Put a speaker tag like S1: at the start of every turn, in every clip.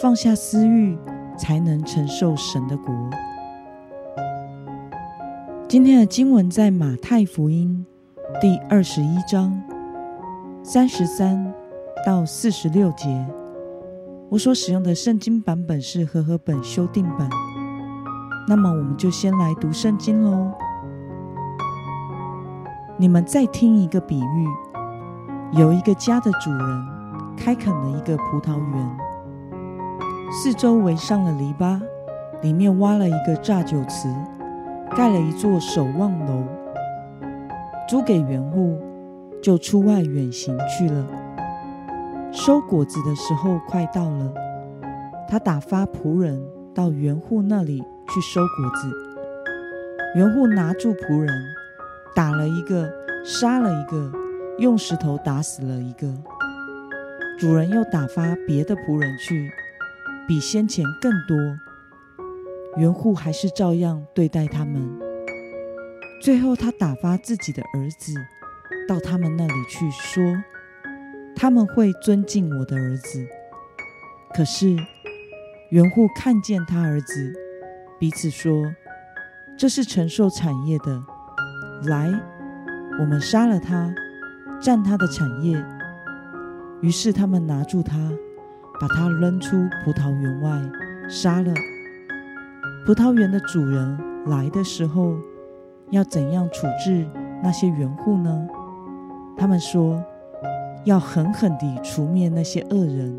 S1: 放下私欲，才能承受神的国。今天的经文在马太福音第二十一章三十三到四十六节。我所使用的圣经版本是和合本修订版。那么，我们就先来读圣经喽。你们再听一个比喻：有一个家的主人开垦了一个葡萄园。四周围上了篱笆，里面挖了一个榨酒池，盖了一座守望楼，租给园户，就出外远行去了。收果子的时候快到了，他打发仆人到园户那里去收果子。园户拿住仆人，打了一个，杀了一个，用石头打死了一个。主人又打发别的仆人去。比先前更多，园户还是照样对待他们。最后，他打发自己的儿子到他们那里去，说：“他们会尊敬我的儿子。”可是，园户看见他儿子，彼此说：“这是承受产业的，来，我们杀了他，占他的产业。”于是，他们拿住他。把他扔出葡萄园外，杀了。葡萄园的主人来的时候，要怎样处置那些园户呢？他们说，要狠狠地除灭那些恶人，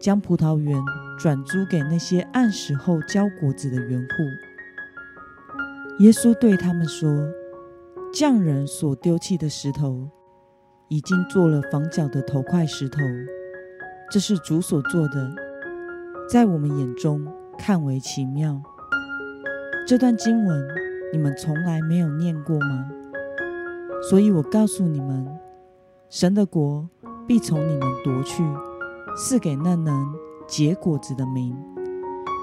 S1: 将葡萄园转租给那些按时候交果子的园户。耶稣对他们说：“匠人所丢弃的石头，已经做了房角的头块石头。”这是主所做的，在我们眼中看为奇妙。这段经文你们从来没有念过吗？所以我告诉你们，神的国必从你们夺去，赐给那能结果子的名。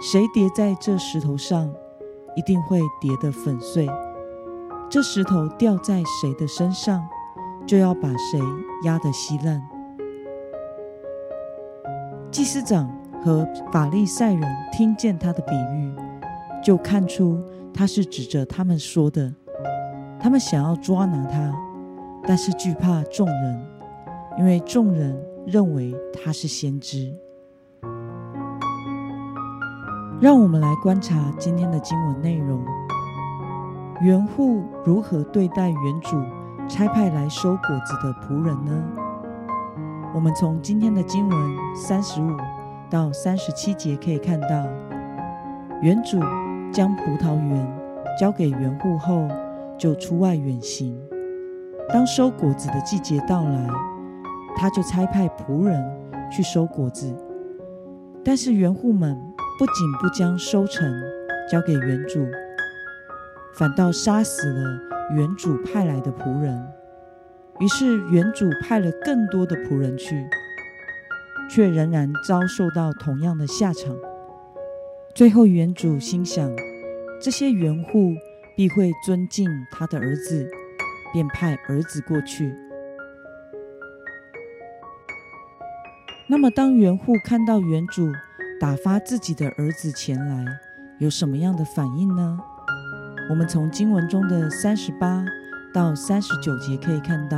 S1: 谁叠在这石头上，一定会叠得粉碎。这石头掉在谁的身上，就要把谁压得稀烂。祭司长和法利赛人听见他的比喻，就看出他是指着他们说的。他们想要抓拿他，但是惧怕众人，因为众人认为他是先知。让我们来观察今天的经文内容：园户如何对待园主差派来收果子的仆人呢？我们从今天的经文三十五到三十七节可以看到，园主将葡萄园交给园户后，就出外远行。当收果子的季节到来，他就差派仆人去收果子。但是园户们不仅不将收成交给园主，反倒杀死了园主派来的仆人。于是原主派了更多的仆人去，却仍然遭受到同样的下场。最后原主心想，这些园户必会尊敬他的儿子，便派儿子过去。那么，当园户看到原主打发自己的儿子前来，有什么样的反应呢？我们从经文中的三十八。到三十九节可以看到，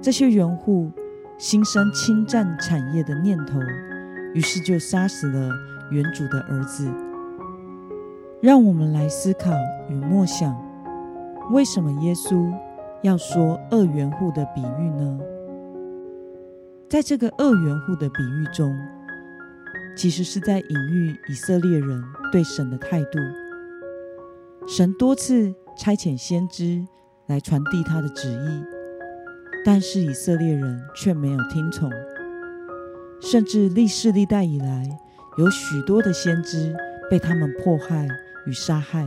S1: 这些园户心生侵占产业的念头，于是就杀死了原主的儿子。让我们来思考与默想，为什么耶稣要说二元户的比喻呢？在这个二元户的比喻中，其实是在隐喻以色列人对神的态度。神多次差遣先知。来传递他的旨意，但是以色列人却没有听从，甚至历世历代以来，有许多的先知被他们迫害与杀害。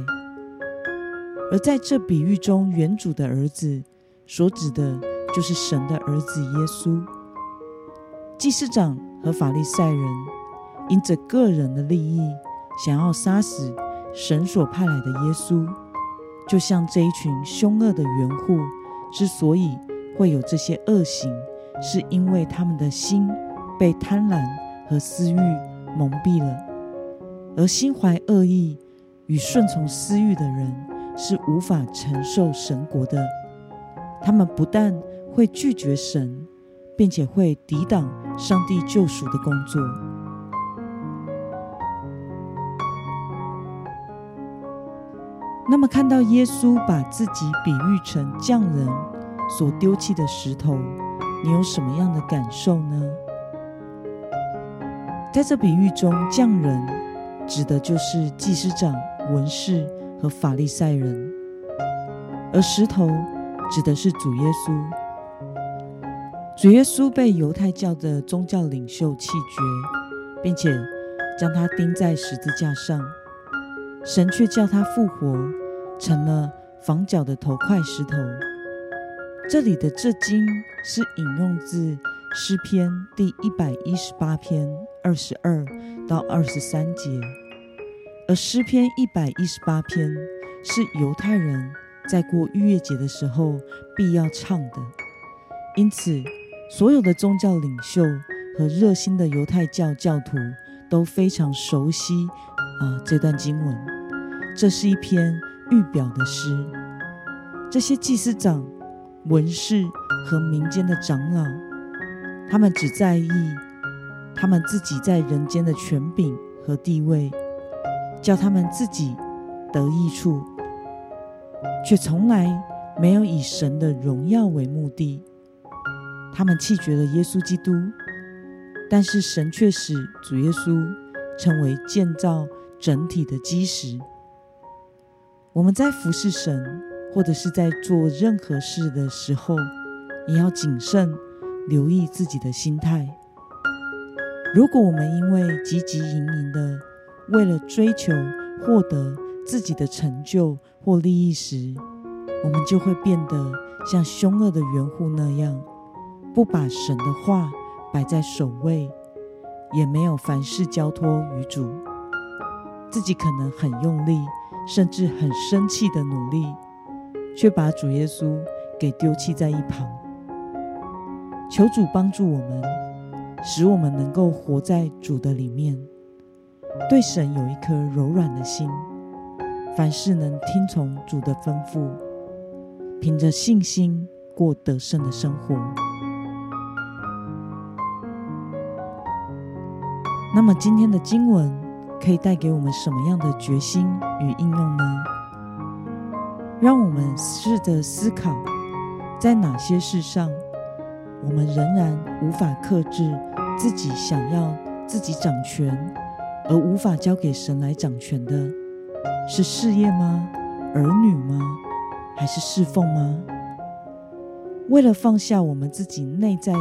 S1: 而在这比喻中，原主的儿子所指的就是神的儿子耶稣。祭司长和法利赛人因着个人的利益，想要杀死神所派来的耶稣，就像这一群凶恶的园户之所以会有这些恶行，是因为他们的心被贪婪和私欲蒙蔽了。而心怀恶意与顺从私欲的人，是无法承受神国的。他们不但会拒绝神，并且会抵挡上帝救赎的工作。那么，看到耶稣把自己比喻成匠人所丢弃的石头，你有什么样的感受呢？在这比喻中，匠人指的就是祭司长、文士和法利赛人，而石头指的是主耶稣。主耶稣被犹太教的宗教领袖弃绝，并且将他钉在十字架上，神却叫他复活。成了房角的头块石头。这里的这经是引用自诗篇第一百一十八篇二十二到二十三节，而诗篇一百一十八篇是犹太人在过逾越节的时候必要唱的，因此所有的宗教领袖和热心的犹太教教徒都非常熟悉啊这段经文。这是一篇。预表的诗，这些祭司长、文士和民间的长老，他们只在意他们自己在人间的权柄和地位，叫他们自己得益处，却从来没有以神的荣耀为目的。他们弃绝了耶稣基督，但是神却使主耶稣成为建造整体的基石。我们在服侍神，或者是在做任何事的时候，也要谨慎留意自己的心态。如果我们因为汲汲营营的为了追求获得自己的成就或利益时，我们就会变得像凶恶的园户那样，不把神的话摆在首位，也没有凡事交托于主，自己可能很用力。甚至很生气的努力，却把主耶稣给丢弃在一旁。求主帮助我们，使我们能够活在主的里面，对神有一颗柔软的心，凡事能听从主的吩咐，凭着信心过得胜的生活。那么今天的经文。可以带给我们什么样的决心与应用呢？让我们试着思考，在哪些事上，我们仍然无法克制自己想要自己掌权，而无法交给神来掌权的，是事业吗？儿女吗？还是侍奉吗？为了放下我们自己内在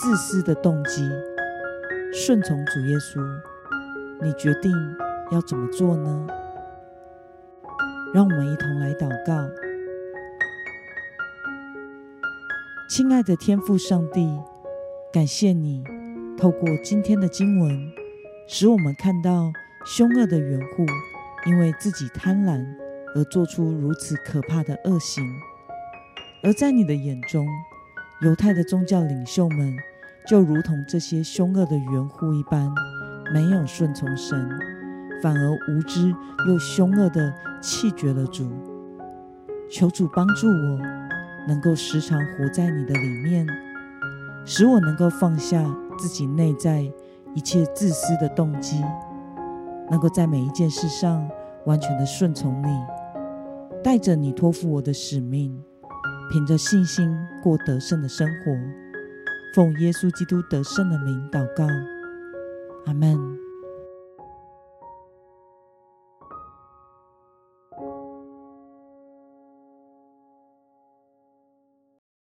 S1: 自私的动机，顺从主耶稣。你决定要怎么做呢？让我们一同来祷告。亲爱的天父上帝，感谢你透过今天的经文，使我们看到凶恶的缘户因为自己贪婪而做出如此可怕的恶行，而在你的眼中，犹太的宗教领袖们就如同这些凶恶的缘户一般。没有顺从神，反而无知又凶恶的弃绝了主。求主帮助我，能够时常活在你的里面，使我能够放下自己内在一切自私的动机，能够在每一件事上完全的顺从你，带着你托付我的使命，凭着信心过得胜的生活。奉耶稣基督得胜的名祷告。阿门。